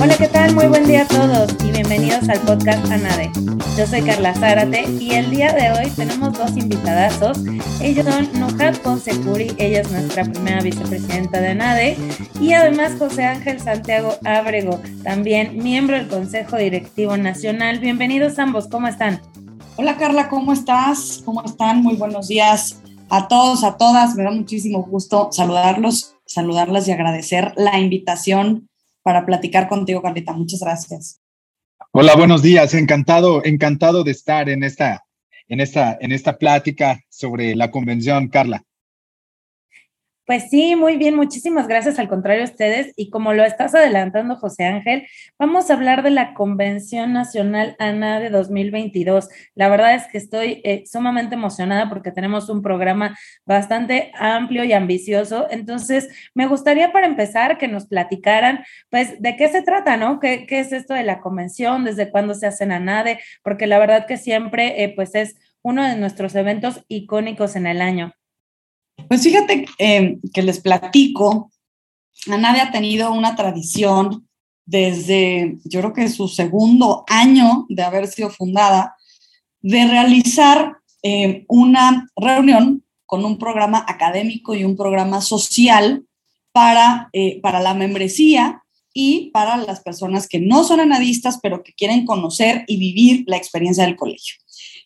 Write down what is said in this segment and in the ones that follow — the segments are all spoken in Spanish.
Hola, ¿qué tal? Muy buen día a todos y bienvenidos al podcast ANADE. Yo soy Carla Zárate y el día de hoy tenemos dos invitadazos. Ellos son Nujat Consecuri, ella es nuestra primera vicepresidenta de ANADE, y además José Ángel Santiago Ábrego, también miembro del Consejo Directivo Nacional. Bienvenidos ambos, ¿cómo están? Hola Carla, ¿cómo estás? ¿Cómo están? Muy buenos días a todos, a todas. Me da muchísimo gusto saludarlos, saludarlas y agradecer la invitación para platicar contigo, Carlita. Muchas gracias. Hola, buenos días. Encantado, encantado de estar en esta, en esta, en esta plática sobre la convención, Carla. Pues sí, muy bien, muchísimas gracias al contrario a ustedes. Y como lo estás adelantando, José Ángel, vamos a hablar de la Convención Nacional ANA de 2022. La verdad es que estoy eh, sumamente emocionada porque tenemos un programa bastante amplio y ambicioso. Entonces, me gustaría para empezar que nos platicaran, pues, de qué se trata, ¿no? ¿Qué, qué es esto de la convención? ¿Desde cuándo se hace ANADE? Porque la verdad que siempre, eh, pues, es uno de nuestros eventos icónicos en el año. Pues fíjate eh, que les platico, ANADE ha tenido una tradición desde, yo creo que su segundo año de haber sido fundada, de realizar eh, una reunión con un programa académico y un programa social para, eh, para la membresía y para las personas que no son anadistas, pero que quieren conocer y vivir la experiencia del colegio.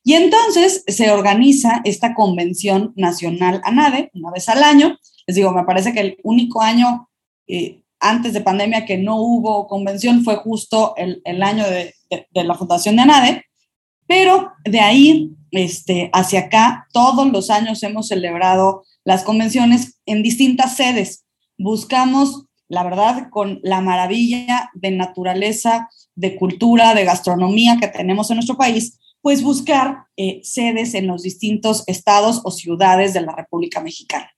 Y entonces se organiza esta convención nacional ANADE una vez al año. Les digo, me parece que el único año eh, antes de pandemia que no hubo convención fue justo el, el año de, de, la fundación de ANADE, pero de ahí este, hacia acá, todos los años hemos celebrado las convenciones en distintas sedes. Buscamos, la verdad, con la maravilla de naturaleza, de cultura, de gastronomía que tenemos en nuestro país, pues buscar eh, sedes en los distintos estados o ciudades de la República Mexicana.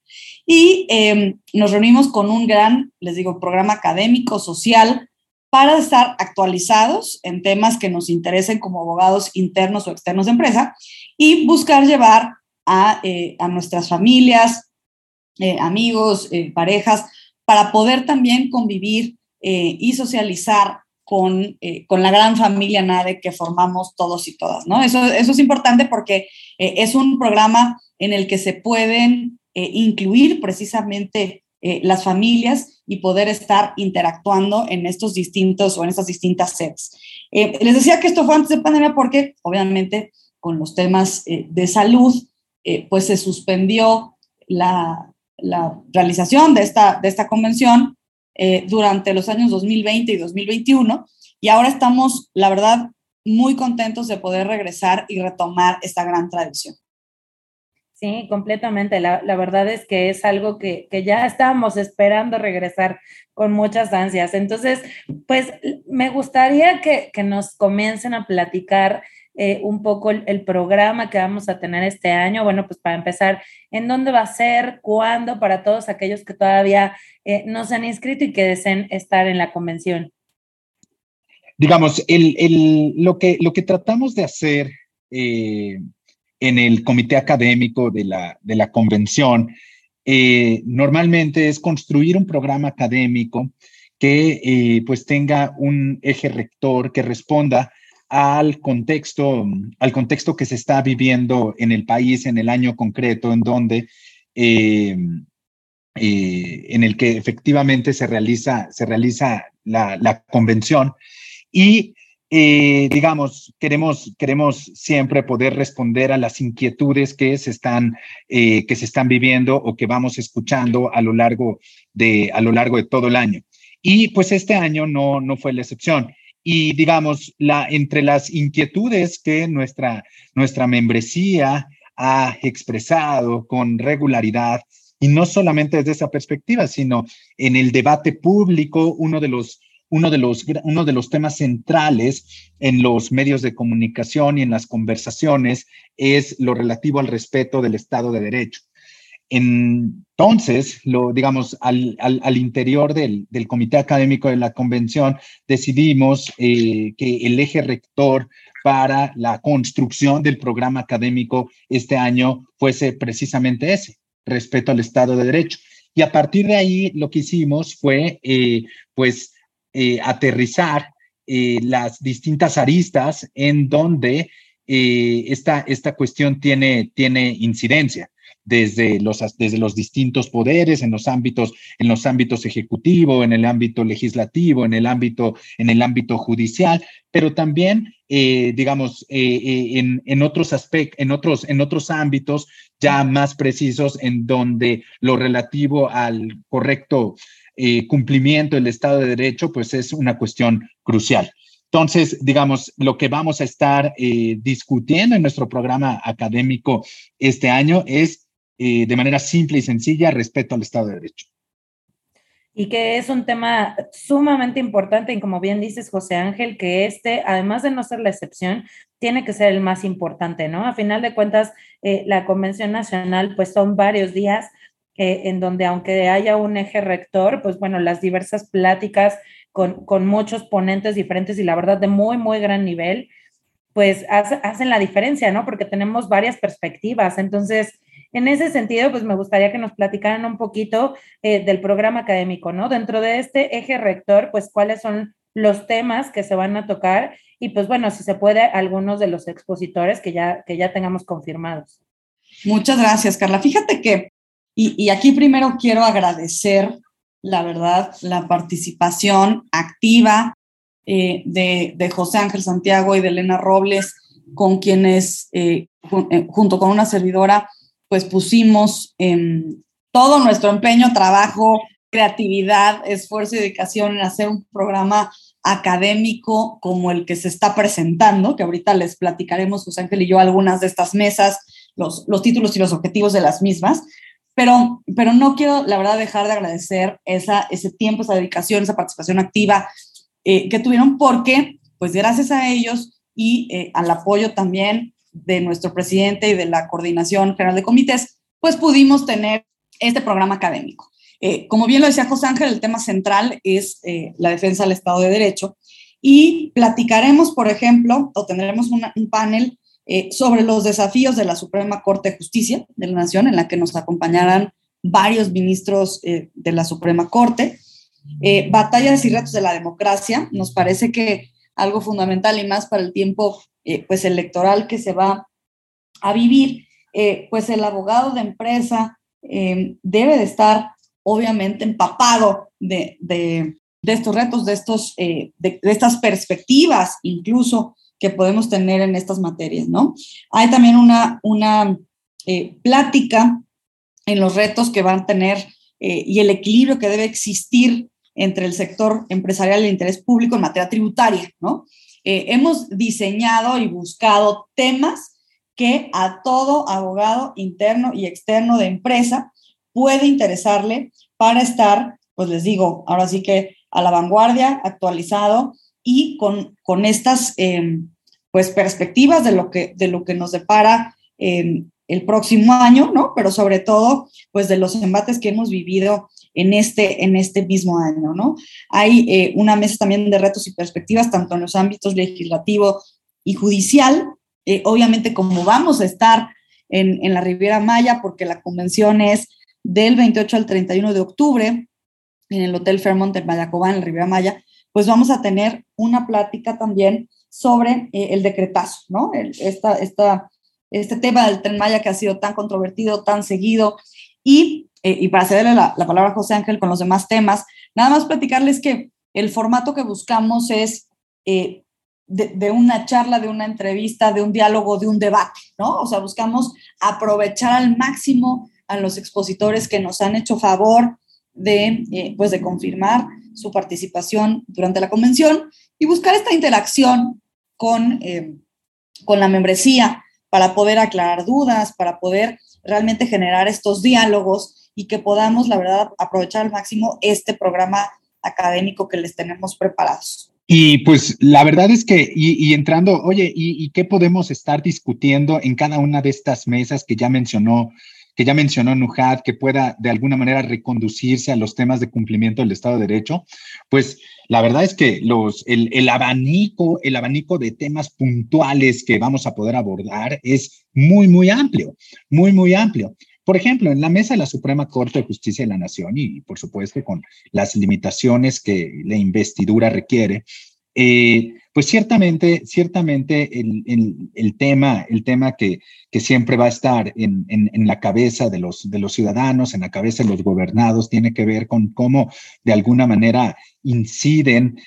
Y eh, nos reunimos con un gran, les digo, programa académico, social, para estar actualizados en temas que nos interesen como abogados internos o externos de empresa y buscar llevar a, eh, a nuestras familias, eh, amigos, parejas, para poder también convivir y socializar con, eh, con, la gran familia NADE que formamos todos y todas, ¿no? Eso, eso es importante porque eh, es un programa en el que se pueden eh, incluir precisamente las familias y poder estar interactuando en estos distintos o en estas distintas sedes. Les decía que esto fue antes de pandemia porque obviamente con los temas de salud, pues se suspendió la, la realización de esta, de esta convención eh, durante los años 2020 y 2021 y ahora estamos, la verdad, muy contentos de poder regresar y retomar esta gran tradición. Sí, completamente. La, la verdad es que es algo que, que, ya estábamos esperando regresar con muchas ansias. Entonces, pues me gustaría que, que nos comiencen a platicar eh, un poco el, programa que vamos a tener este año. Bueno, pues para empezar, ¿en dónde va a ser? ¿Cuándo? Para todos aquellos que todavía eh, no se han inscrito y que deseen estar en la convención. Digamos, el, el, lo, que, lo que tratamos de hacer eh, en el comité académico de la, de la convención normalmente es construir un programa académico que pues tenga un eje rector que responda al contexto, al contexto que se está viviendo en el país en el año concreto, en donde, eh, eh, en el que efectivamente se realiza, se realiza la, convención. Y, eh, digamos, queremos, queremos siempre poder responder a las inquietudes que se están, que se están viviendo o que vamos escuchando a lo largo de, a lo largo de todo el año. Y pues este año no, no fue la excepción y digamos, la, entre las inquietudes que nuestra, nuestra membresía ha expresado con regularidad, y no solamente desde esa perspectiva, sino en el debate público, uno de los, uno de los, uno de los temas centrales en los medios de comunicación y en las conversaciones es lo relativo al respeto del Estado de Derecho. Entonces, lo, digamos, al, interior del, comité académico de la convención, decidimos eh, que el eje rector para la construcción del programa académico este año fuese precisamente ese, respeto al Estado de Derecho. Y a partir de ahí lo que hicimos fue, eh, pues, eh, aterrizar las distintas aristas en donde esta, esta cuestión tiene, tiene incidencia desde los, desde los distintos poderes, en los ámbitos, en los ámbitos ejecutivo, en el ámbito legislativo, en el ámbito, en el ámbito judicial, pero también, eh, digamos, eh, eh, en, en, otros aspectos, en otros, en otros ámbitos ya más precisos, en donde lo relativo al correcto cumplimiento del Estado de Derecho, pues es una cuestión crucial. Entonces, digamos, lo que vamos a estar discutiendo en nuestro programa académico este año es eh, de manera simple y sencilla respecto al Estado de Derecho. Y que es un tema sumamente importante y como bien dices, José Ángel, que este, además de no ser la excepción, tiene que ser el más importante, ¿no? A final de cuentas, eh, la Convención Nacional, pues son varios días eh, en donde aunque haya un eje rector, pues bueno, las diversas pláticas con, con muchos ponentes diferentes y la verdad de muy, muy gran nivel, pues hacen la diferencia, ¿no? Porque tenemos varias perspectivas. Entonces, en ese sentido, pues me gustaría que nos platicaran un poquito eh, del programa académico, ¿no? Dentro de este eje rector, pues cuáles son los temas que se van a tocar y pues bueno, si se puede, algunos de los expositores que ya, que ya tengamos confirmados. Muchas gracias, Carla. Fíjate que, y, aquí primero quiero agradecer, la verdad, la participación activa eh, de, José Ángel Santiago y de Elena Robles, con quienes, eh, junto con una servidora, pues pusimos todo nuestro empeño, trabajo, creatividad, esfuerzo y dedicación en hacer un programa académico como el que se está presentando, que ahorita les platicaremos, José Ángel y yo, algunas de estas mesas, los, los títulos y los objetivos de las mismas, pero, pero no quiero, la verdad, dejar de agradecer esa, ese tiempo, esa dedicación, esa participación activa eh, que tuvieron, porque, pues gracias a ellos y eh, al apoyo también de nuestro presidente y de la Coordinación General de Comités, pues pudimos tener este programa académico. Eh, como bien lo decía José Ángel, el tema central es eh, la defensa del Estado de Derecho y platicaremos, por ejemplo, o tendremos un panel eh, sobre los desafíos de la Suprema Corte de Justicia de la Nación, en la que nos acompañarán varios ministros de la Suprema Corte. batallas y retos de la democracia, nos parece que algo fundamental y más para el tiempo eh, pues electoral que se va a vivir, eh, pues el abogado de empresa eh, debe de estar obviamente empapado de, estos retos, de, estos, de, estas perspectivas incluso que podemos tener en estas materias, ¿no? Hay también una, una plática en los retos que van a tener y el equilibrio que debe existir entre el sector empresarial y el interés público en materia tributaria, ¿no? Eh, hemos diseñado y buscado temas que a todo abogado interno y externo de empresa puede interesarle para estar, pues les digo, ahora sí que a la vanguardia, actualizado y con, con estas em, pues perspectivas de lo que, de lo que nos depara em, el próximo año, ¿no? Pero sobre todo, pues de los embates que hemos vivido en este, en este mismo año, ¿no? Hay eh, una mesa también de retos y perspectivas, tanto en los ámbitos legislativo y judicial. Eh, obviamente, como vamos a estar en, en, la Riviera Maya, porque la convención es del 28 al 31 de octubre en el Hotel Fairmont en Mayacobán, en la Riviera Maya, pues vamos a tener una plática también sobre eh, el decretazo, ¿no? esta, esta, este tema del tren Maya que ha sido tan controvertido, tan seguido, y eh, y para cederle la, palabra a José Ángel con los demás temas, nada más platicarles que el formato que buscamos es eh, de, una charla, de una entrevista, de un diálogo, de un debate, ¿no? O sea, buscamos aprovechar al máximo a los expositores que nos han hecho favor de, eh, pues de confirmar su participación durante la convención y buscar esta interacción con, con la membresía para poder aclarar dudas, para poder realmente generar estos diálogos y que podamos, la verdad, aprovechar al máximo este programa académico que les tenemos preparados. Y pues la verdad es que, y, entrando, oye, ¿y, qué podemos estar discutiendo en cada una de estas mesas que ya mencionó que ya mencionó Nujad, que pueda de alguna manera reconducirse a los temas de cumplimiento del Estado de Derecho, pues la verdad es que los, el, el, abanico, el abanico de temas puntuales que vamos a poder abordar es muy, muy amplio, muy, muy amplio. Por ejemplo, en la mesa de la Suprema Corte de Justicia de la Nación, y por supuesto con las limitaciones que la investidura requiere, eh, pues ciertamente, ciertamente el, tema, el tema que, siempre va a estar en, la cabeza de los, ciudadanos, en la cabeza de los gobernados, tiene que ver con cómo de alguna manera inciden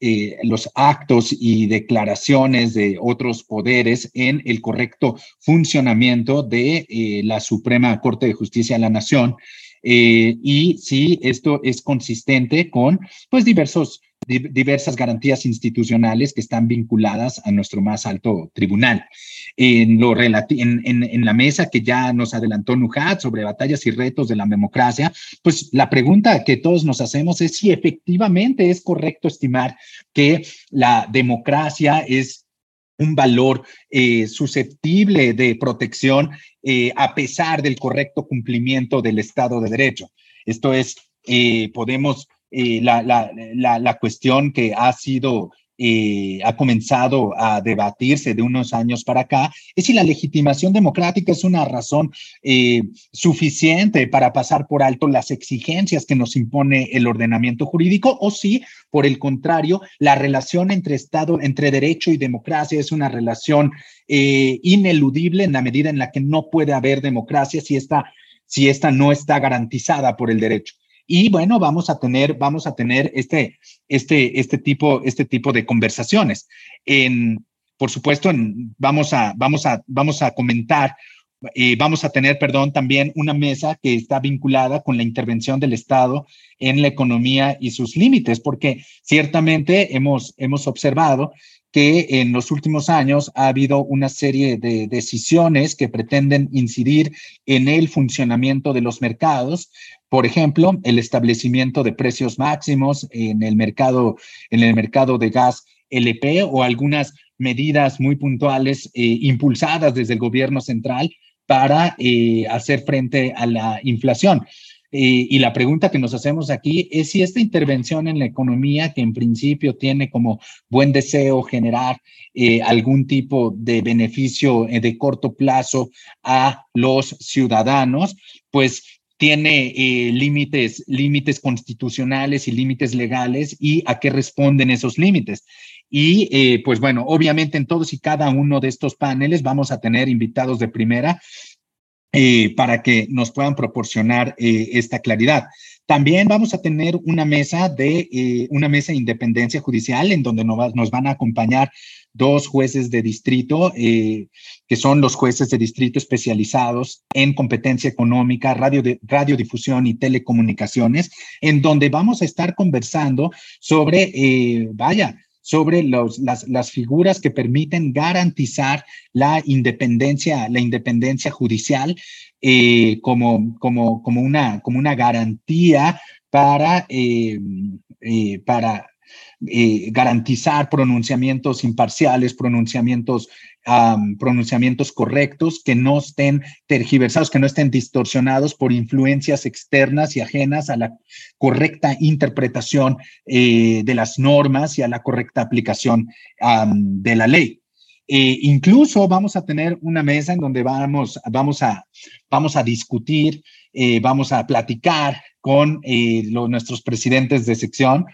eh, los actos y declaraciones de otros poderes en el correcto funcionamiento de eh, la Suprema Corte de Justicia de la Nación. Eh, y si esto es consistente con pues diversos diversas garantías institucionales que están vinculadas a nuestro más alto tribunal. En, lo en, en, la mesa que ya nos adelantó Nujat sobre batallas y retos de la democracia, pues la pregunta que todos nos hacemos es si efectivamente es correcto estimar que la democracia es un valor eh, susceptible de protección eh, a pesar del correcto cumplimiento del Estado de Derecho. Esto es, eh, podemos eh, la, la, la, cuestión que ha sido, eh, ha comenzado a debatirse de unos años para acá, es si la legitimación democrática es una razón eh, suficiente para pasar por alto las exigencias que nos impone el ordenamiento jurídico o si, por el contrario, la relación entre Estado, entre derecho y democracia es una relación ineludible en la medida en la que no puede haber democracia si esta, si esta no está garantizada por el derecho. Y bueno, vamos a tener, vamos a tener este, este, este, tipo, este tipo de conversaciones. En, por supuesto, en, vamos, a, vamos, a, vamos a comentar eh, vamos a tener, perdón, también una mesa que está vinculada con la intervención del Estado en la economía y sus límites, porque ciertamente hemos, hemos observado que en los últimos años ha habido una serie de decisiones que pretenden incidir en el funcionamiento de los mercados. Por ejemplo, el establecimiento de precios máximos en el mercado, en el mercado de gas LP o algunas medidas muy puntuales eh, impulsadas desde el gobierno central para eh, hacer frente a la inflación. Eh, y la pregunta que nos hacemos aquí es si esta intervención en la economía, que en principio tiene como buen deseo generar eh, algún tipo de beneficio de corto plazo a los ciudadanos, pues tiene límites, límites constitucionales y límites legales y a qué responden esos límites. Y pues bueno, obviamente en todos y cada uno de estos paneles vamos a tener invitados de primera eh, para que nos puedan proporcionar eh, esta claridad. También vamos a tener una mesa de eh, una mesa de independencia judicial en donde nos, van a acompañar dos jueces de distrito, que son los jueces de distrito especializados en competencia económica, radio de, radiodifusión y telecomunicaciones, en donde vamos a estar conversando sobre, vaya, sobre los, las, las, figuras que permiten garantizar la independencia, la independencia judicial eh, como, como, como, una, como una garantía para, eh, eh, para garantizar pronunciamientos imparciales, pronunciamientos pronunciamientos correctos, que no estén tergiversados, que no estén distorsionados por influencias externas y ajenas a la correcta interpretación eh, de las normas y a la correcta aplicación de la ley. Eh, incluso vamos a tener una mesa en donde vamos, vamos, a, vamos a discutir, eh, vamos a platicar con los, nuestros presidentes de sección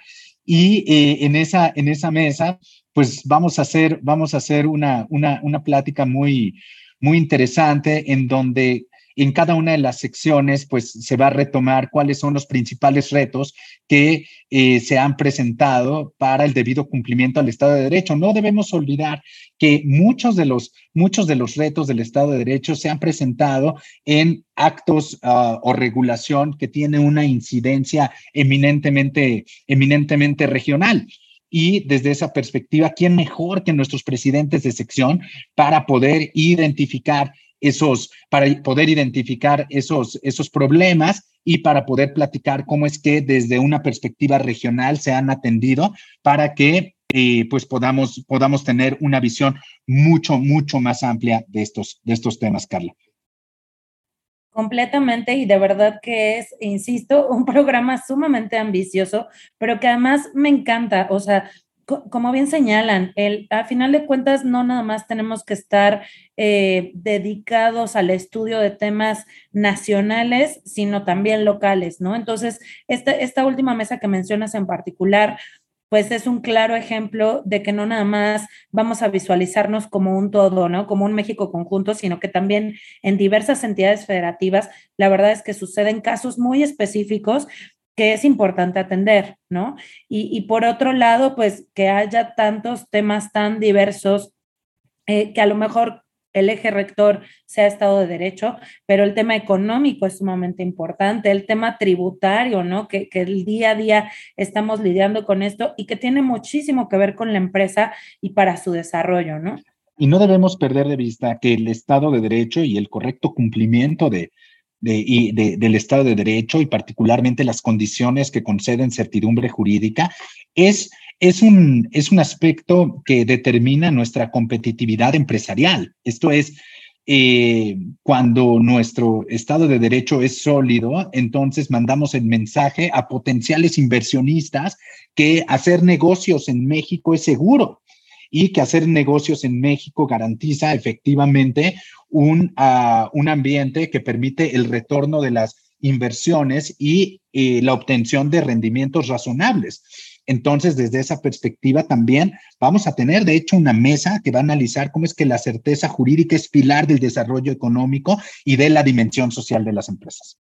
y en, esa, en esa mesa pues vamos a hacer, vamos a hacer una, una, una plática muy, muy interesante en donde en cada una de las secciones, pues se va a retomar cuáles son los principales retos que eh, se han presentado para el debido cumplimiento al Estado de Derecho. No debemos olvidar que muchos de los, muchos de los retos del Estado de Derecho se han presentado en actos uh, o regulación que tiene una incidencia eminentemente, eminentemente regional. Y desde esa perspectiva, ¿quién mejor que nuestros presidentes de sección para poder identificar esos, para poder identificar esos, esos problemas y para poder platicar cómo es que desde una perspectiva regional se han atendido para que eh, pues podamos, podamos tener una visión mucho, mucho más amplia de estos, de estos temas, Carla. Completamente y de verdad que es, insisto, un programa sumamente ambicioso, pero que además me encanta, o sea, como bien señalan, el, a final de cuentas no nada más tenemos que estar eh, dedicados al estudio de temas nacionales, sino también locales, ¿no? Entonces, esta, esta última mesa que mencionas en particular, pues es un claro ejemplo de que no nada más vamos a visualizarnos como un todo, ¿no? Como un México conjunto, sino que también en diversas entidades federativas, la verdad es que suceden casos muy específicos que es importante atender, ¿no? Y, por otro lado, pues que haya tantos temas tan diversos eh, que a lo mejor el eje rector sea Estado de Derecho, pero el tema económico es sumamente importante, el tema tributario, ¿no? Que, que, el día a día estamos lidiando con esto y que tiene muchísimo que ver con la empresa y para su desarrollo, ¿no? Y no debemos perder de vista que el Estado de Derecho y el correcto cumplimiento de, de, del Estado de Derecho y particularmente las condiciones que conceden certidumbre jurídica es, es, un, es un aspecto que determina nuestra competitividad empresarial. Esto es, eh, cuando nuestro Estado de Derecho es sólido, entonces mandamos el mensaje a potenciales inversionistas que hacer negocios en México es seguro y que hacer negocios en México garantiza efectivamente un, uh, un ambiente que permite el retorno de las inversiones y eh, la obtención de rendimientos razonables. Entonces, desde esa perspectiva también vamos a tener, de hecho, una mesa que va a analizar cómo es que la certeza jurídica es pilar del desarrollo económico y de la dimensión social de las empresas.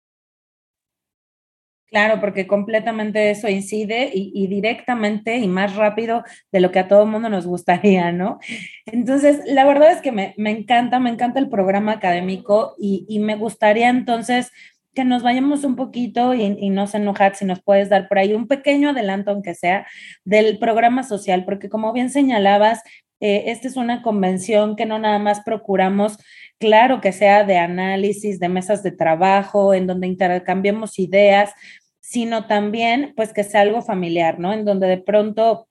Claro, porque completamente eso incide y, directamente y más rápido de lo que a todo mundo nos gustaría, ¿no? Entonces, la verdad es que me, encanta, me encanta el programa académico y, me gustaría entonces que nos vayamos un poquito y, no se enojar si nos puedes dar por ahí un pequeño adelanto, aunque sea, del programa social, porque como bien señalabas, eh, esta es una convención que no nada más procuramos claro que sea de análisis, de mesas de trabajo, en donde intercambiemos ideas, sino también pues que sea algo familiar, ¿no? En donde de pronto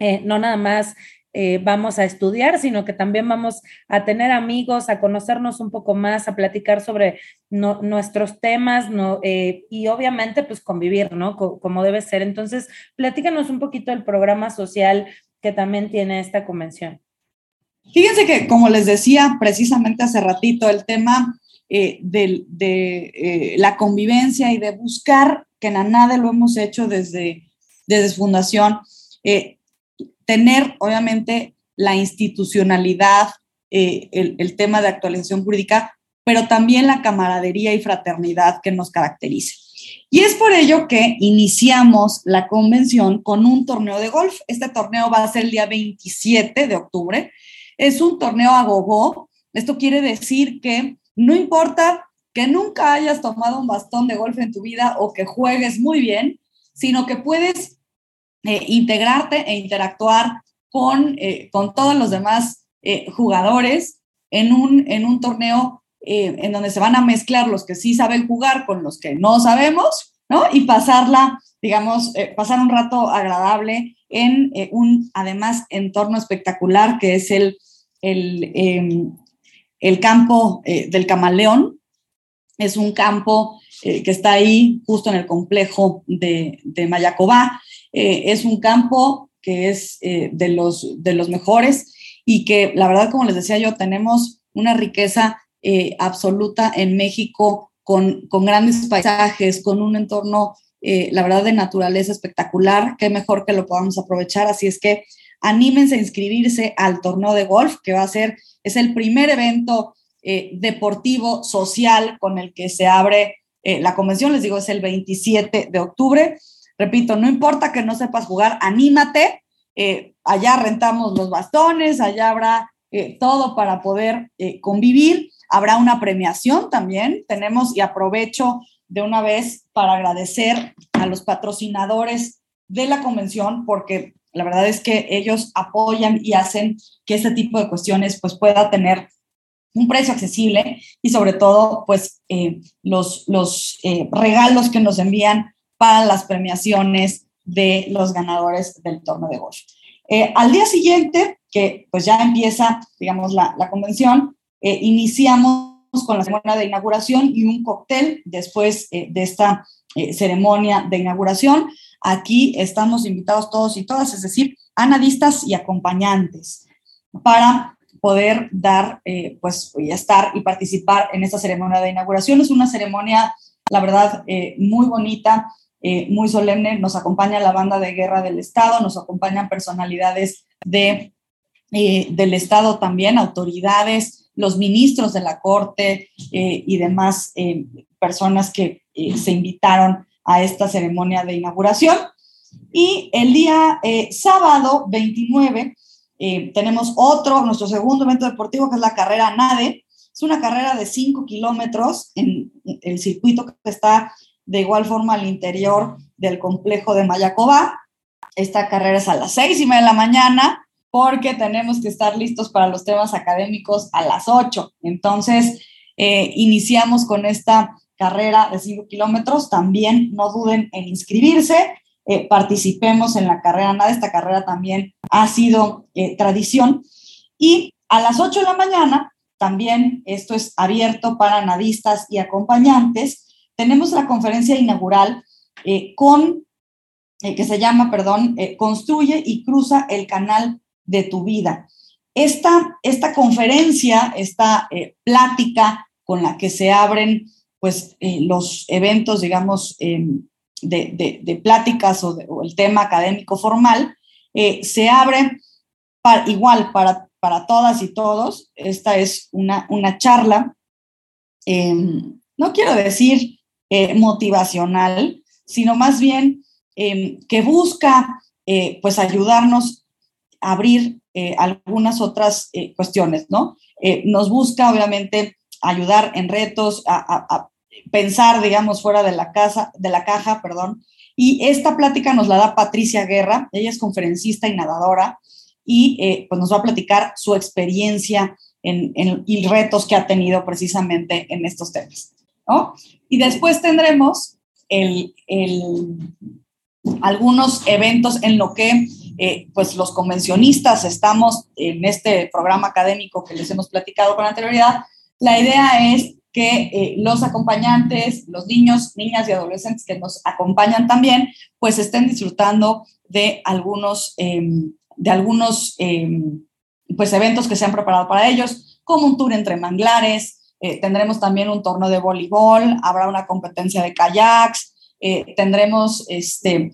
eh, no nada más eh, vamos a estudiar, sino que también vamos a tener amigos, a conocernos un poco más, a platicar sobre nuestros temas no, eh, y obviamente pues convivir, ¿no? como debe ser. Entonces, platícanos un poquito del programa social que también tiene esta convención. Fíjense que, como les decía precisamente hace ratito, el tema de la convivencia y de buscar que en ANADE lo hemos hecho desde, desde fundación, eh, tener obviamente la institucionalidad, eh, el, tema de actualización jurídica, pero también la camaradería y fraternidad que nos caracteriza. Y es por ello que iniciamos la convención con un torneo de golf. Este torneo va a ser el día 27 de octubre. Es un torneo a gogo. Esto quiere decir que no importa que nunca hayas tomado un bastón de golf en tu vida o que juegues muy bien, sino que puedes eh, integrarte e interactuar con, eh, con todos los demás eh, jugadores en un, en un torneo en donde se van a mezclar los que sí saben jugar con los que no sabemos, ¿no? Y pasarla, digamos, pasar un rato agradable en un, además, entorno espectacular que es el, el, em, el campo del camaleón, es un campo eh, que está ahí justo en el complejo de, de Mayacobá. Eh, es un campo que es eh, de, los, de los mejores y que la verdad, como les decía yo, tenemos una riqueza absoluta en México con, con, grandes paisajes, con un entorno, la verdad, de naturaleza espectacular. Qué mejor que lo podamos aprovechar. Así es que anímense a inscribirse al torneo de golf, que va a ser, es el primer evento eh, deportivo, social con el que se abre eh, la convención. Les digo, es el 27 de octubre. Repito, no importa que no sepas jugar, anímate. Eh, allá rentamos los bastones, allá habrá todo para poder convivir. Habrá una premiación también. Tenemos, y aprovecho de una vez para agradecer a los patrocinadores de la convención, porque la verdad es que ellos apoyan y hacen que este tipo de cuestiones pues pueda tener un precio accesible y sobre todo, pues, eh, los, los eh, regalos que nos envían para las premiaciones de los ganadores del torneo de golf. Eh, al día siguiente, que pues ya empieza, digamos, la, la convención, iniciamos con la ceremonia de inauguración y un cóctel después de esta ceremonia de inauguración. Aquí estamos invitados todos y todas, es decir, analistas y acompañantes, para poder dar, eh, pues, y estar y participar en esta ceremonia de inauguración. Es una ceremonia, la verdad, muy bonita, muy solemne. Nos acompaña la banda de guerra del Estado, nos acompañan personalidades de, del Estado también, autoridades, los ministros de la Corte eh, y demás eh, personas que eh, se invitaron a esta ceremonia de inauguración. Y el día sábado 29 tenemos otro, nuestro segundo evento deportivo, que es la carrera NADE. Es una carrera de 5 kilómetros en el circuito que está de igual forma al interior del complejo de Mayacobá. Esta carrera es a las seis y media de la mañana porque tenemos que estar listos para los temas académicos a las 8. Entonces, eh, iniciamos con esta carrera de 5 kilómetros. También no duden en inscribirse. Eh, participemos en la carrera nada. Esta carrera también ha sido eh, tradición. Y a las 8 de la mañana, también esto es abierto para nadistas y acompañantes, tenemos la conferencia inaugural con, que se llama, perdón, Construye y cruza el canal de tu vida. Esta, esta conferencia, esta eh, plática con la que se abren pues, eh, los eventos, digamos, em, de, pláticas o, el tema académico formal, eh, se abre igual para, para todas y todos. Esta es una, una charla, em, no quiero decir motivacional, sino más bien em, que busca pues ayudarnos abrir eh, algunas otras eh, cuestiones, ¿no? Eh, nos busca, obviamente, ayudar en retos, a, pensar, digamos, fuera de la, casa, de la caja, perdón. Y esta plática nos la da Patricia Guerra, ella es conferencista y nadadora, y pues nos va a platicar su experiencia en, y retos que ha tenido precisamente en estos temas, ¿no? Y después tendremos el, algunos eventos en lo que eh, pues los convencionistas estamos en este programa académico que les hemos platicado con anterioridad, la idea es que eh, los acompañantes, los niños, niñas y adolescentes que nos acompañan también, pues estén disfrutando de algunos, em, de algunos em, pues eventos que se han preparado para ellos, como un tour entre manglares, eh, tendremos también un torneo de voleibol, habrá una competencia de kayaks, tendremos este,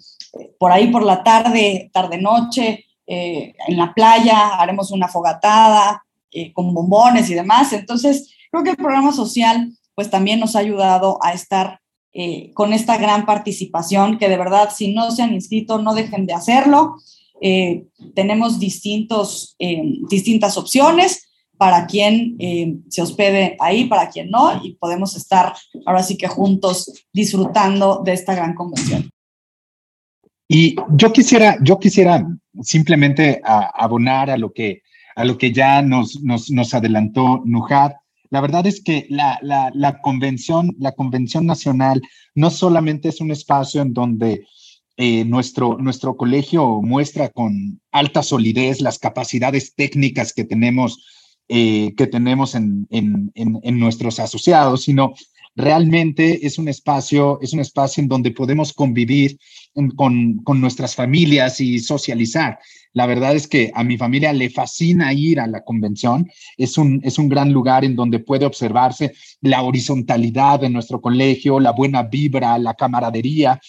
por ahí por la tarde, tarde-noche, eh, en la playa, haremos una fogatada eh, con bombones y demás. Entonces, creo que el programa social pues también nos ha ayudado a estar eh, con esta gran participación, que de verdad, si no se han inscrito, no dejen de hacerlo. tenemos distintos, distintas opciones para quien se hospede ahí, para quien no, y podemos estar ahora sí que juntos disfrutando de esta gran convención. Y yo quisiera, yo quisiera simplemente abonar a lo que, a lo que ya nos, nos, nos adelantó Nujat. La verdad es que la, la, la, convención, la convención nacional no solamente es un espacio en donde eh, nuestro, nuestro colegio muestra con alta solidez las capacidades técnicas que tenemos, eh, que tenemos en, en, en, en, nuestros asociados, sino realmente es un espacio, es un espacio en donde podemos convivir con, con, nuestras familias y socializar. La verdad es que a mi familia le fascina ir a la convención. Es un, es un gran lugar en donde puede observarse la horizontalidad de nuestro colegio, la buena vibra, la camaradería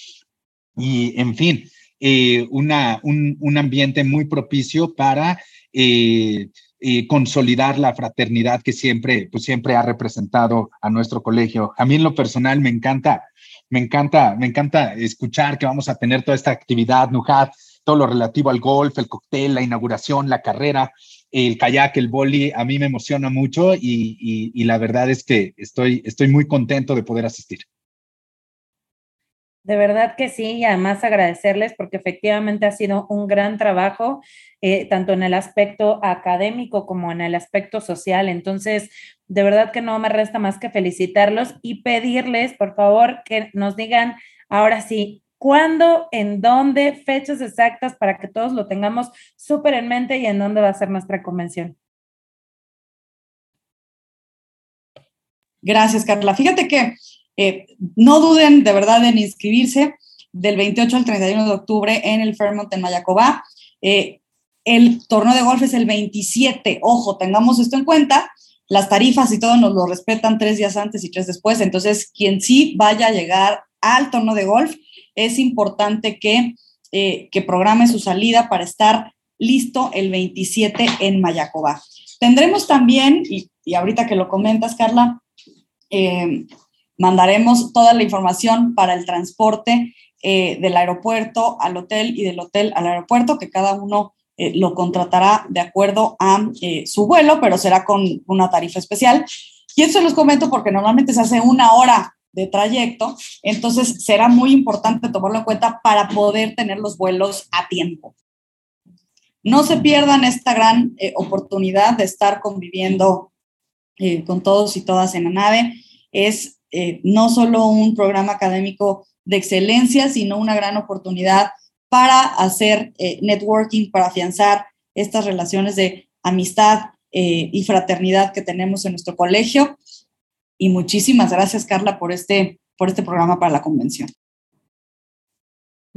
y, en fin, eh, una, un, un, ambiente muy propicio para... Eh, y consolidar la fraternidad que siempre, pues siempre ha representado a nuestro colegio. A mí en lo personal me encanta, me encanta, me encanta escuchar que vamos a tener toda esta actividad, Nujat, todo lo relativo al golf, el cóctel, la inauguración, la carrera, el kayak, el boli, a mí me emociona mucho y, la verdad es que estoy, estoy muy contento de poder asistir. De verdad que sí, y además agradecerles porque efectivamente ha sido un gran trabajo, eh, tanto en el aspecto académico como en el aspecto social. Entonces, de verdad que no me resta más que felicitarlos y pedirles, por favor, que nos digan ahora sí, cuándo, en dónde, fechas exactas para que todos lo tengamos súper en mente y en dónde va a ser nuestra convención. Gracias, Carla. Fíjate que eh, no duden de verdad en inscribirse del 28 al 31 de octubre en el Fairmont en Mayacobá. Eh, el torneo de golf es el 27. Ojo, tengamos esto en cuenta. Las tarifas y todo nos lo respetan tres días antes y tres después. Entonces, quien sí vaya a llegar al torneo de golf, es importante que, eh, que programe su salida para estar listo el 27 en Mayacobá. Tendremos también, y, y ahorita que lo comentas, Carla, eh, mandaremos toda la información para el transporte eh, del aeropuerto al hotel y del hotel al aeropuerto, que cada uno eh, lo contratará de acuerdo a su vuelo, pero será con una tarifa especial. Y eso los comento porque normalmente se hace una hora de trayecto, entonces será muy importante tomarlo en cuenta para poder tener los vuelos a tiempo. No se pierdan esta gran oportunidad de estar conviviendo eh, con todos y todas en la nave. Es eh, no solo un programa académico de excelencia, sino una gran oportunidad para hacer eh, networking, para afianzar estas relaciones de amistad y fraternidad que tenemos en nuestro colegio. Y muchísimas gracias, Carla, por este, por este programa para la convención.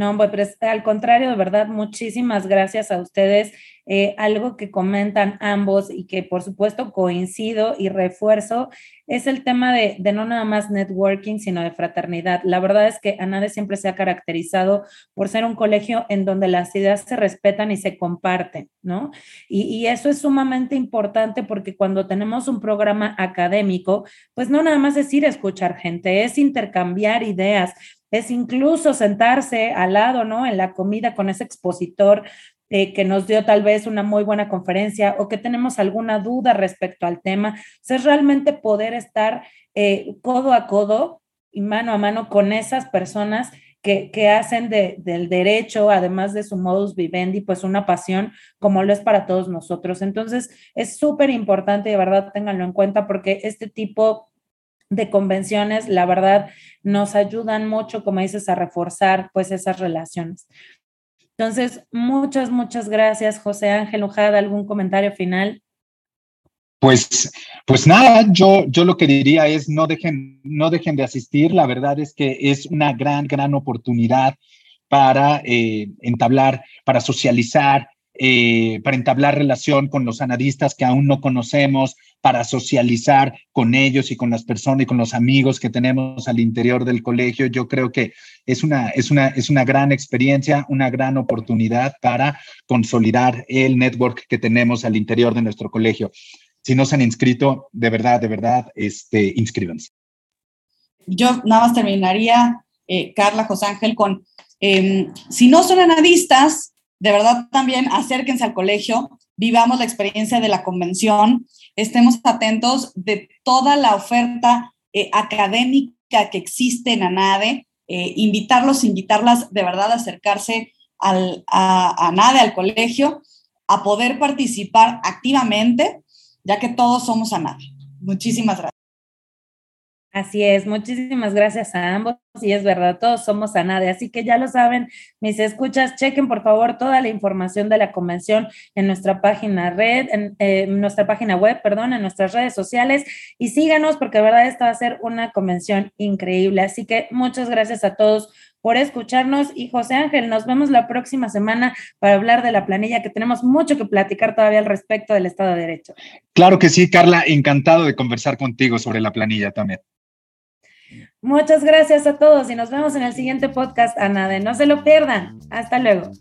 No, pues al contrario, de verdad, muchísimas gracias a ustedes. Eh, algo que comentan ambos y que por supuesto coincido y refuerzo es el tema de, de, no nada más networking, sino de fraternidad. La verdad es que ANADE siempre se ha caracterizado por ser un colegio en donde las ideas se respetan y se comparten, ¿no? Y, y eso es sumamente importante porque cuando tenemos un programa académico, pues no nada más es ir a escuchar gente, es intercambiar ideas, es incluso sentarse al lado, ¿no? En la comida con ese expositor eh, que nos dio tal vez una muy buena conferencia o que tenemos alguna duda respecto al tema. es realmente poder estar eh, codo a codo y mano a mano con esas personas que, que hacen de, del derecho, además de su modus vivendi, pues una pasión como lo es para todos nosotros. Entonces, es súper importante, de verdad, ténganlo en cuenta, porque este tipo de convenciones, la verdad, nos ayudan mucho, como dices, a reforzar pues esas relaciones. Entonces, muchas, muchas gracias, José Ángel Ujada. ¿Algún comentario final? Pues, pues nada, yo, yo lo que diría es no dejen, no dejen de asistir. La verdad es que es una gran, gran oportunidad para eh, entablar, para socializar, eh, para entablar relación con los anadistas que aún no conocemos, para socializar con ellos y con las personas y con los amigos que tenemos al interior del colegio. Yo creo que es una, es una, es una gran experiencia, una gran oportunidad para consolidar el network que tenemos al interior de nuestro colegio. Si no se han inscrito, de verdad, de verdad, este, inscríbanse. Yo nada más terminaría, eh, Carla, José Ángel, con, em, si no son anadistas, de verdad también acérquense al colegio, vivamos la experiencia de la convención, estemos atentos de toda la oferta eh, académica que existe en ANADE, eh, invitarlos, invitarlas de verdad a acercarse al, a, a ANADE, al colegio, a poder participar activamente, ya que todos somos ANADE. Muchísimas gracias. Así es, muchísimas gracias a ambos y es verdad, todos somos a nadie, así que ya lo saben, mis escuchas, chequen por favor toda la información de la convención en nuestra página red, en, eh, nuestra página web, perdón, en nuestras redes sociales y síganos porque de verdad esta va a ser una convención increíble, así que muchas gracias a todos por escucharnos y José Ángel, nos vemos la próxima semana para hablar de la planilla que tenemos mucho que platicar todavía al respecto del Estado de Derecho. Claro que sí, Carla, encantado de conversar contigo sobre la planilla también. Muchas gracias a todos y nos vemos en el siguiente podcast, Anade. No se lo pierdan. Hasta luego.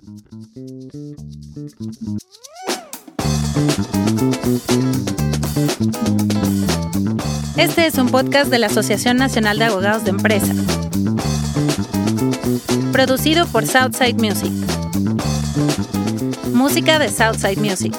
Este es un podcast de la Asociación Nacional de Abogados de Empresa. Producido por Southside Music. Música de Southside Music.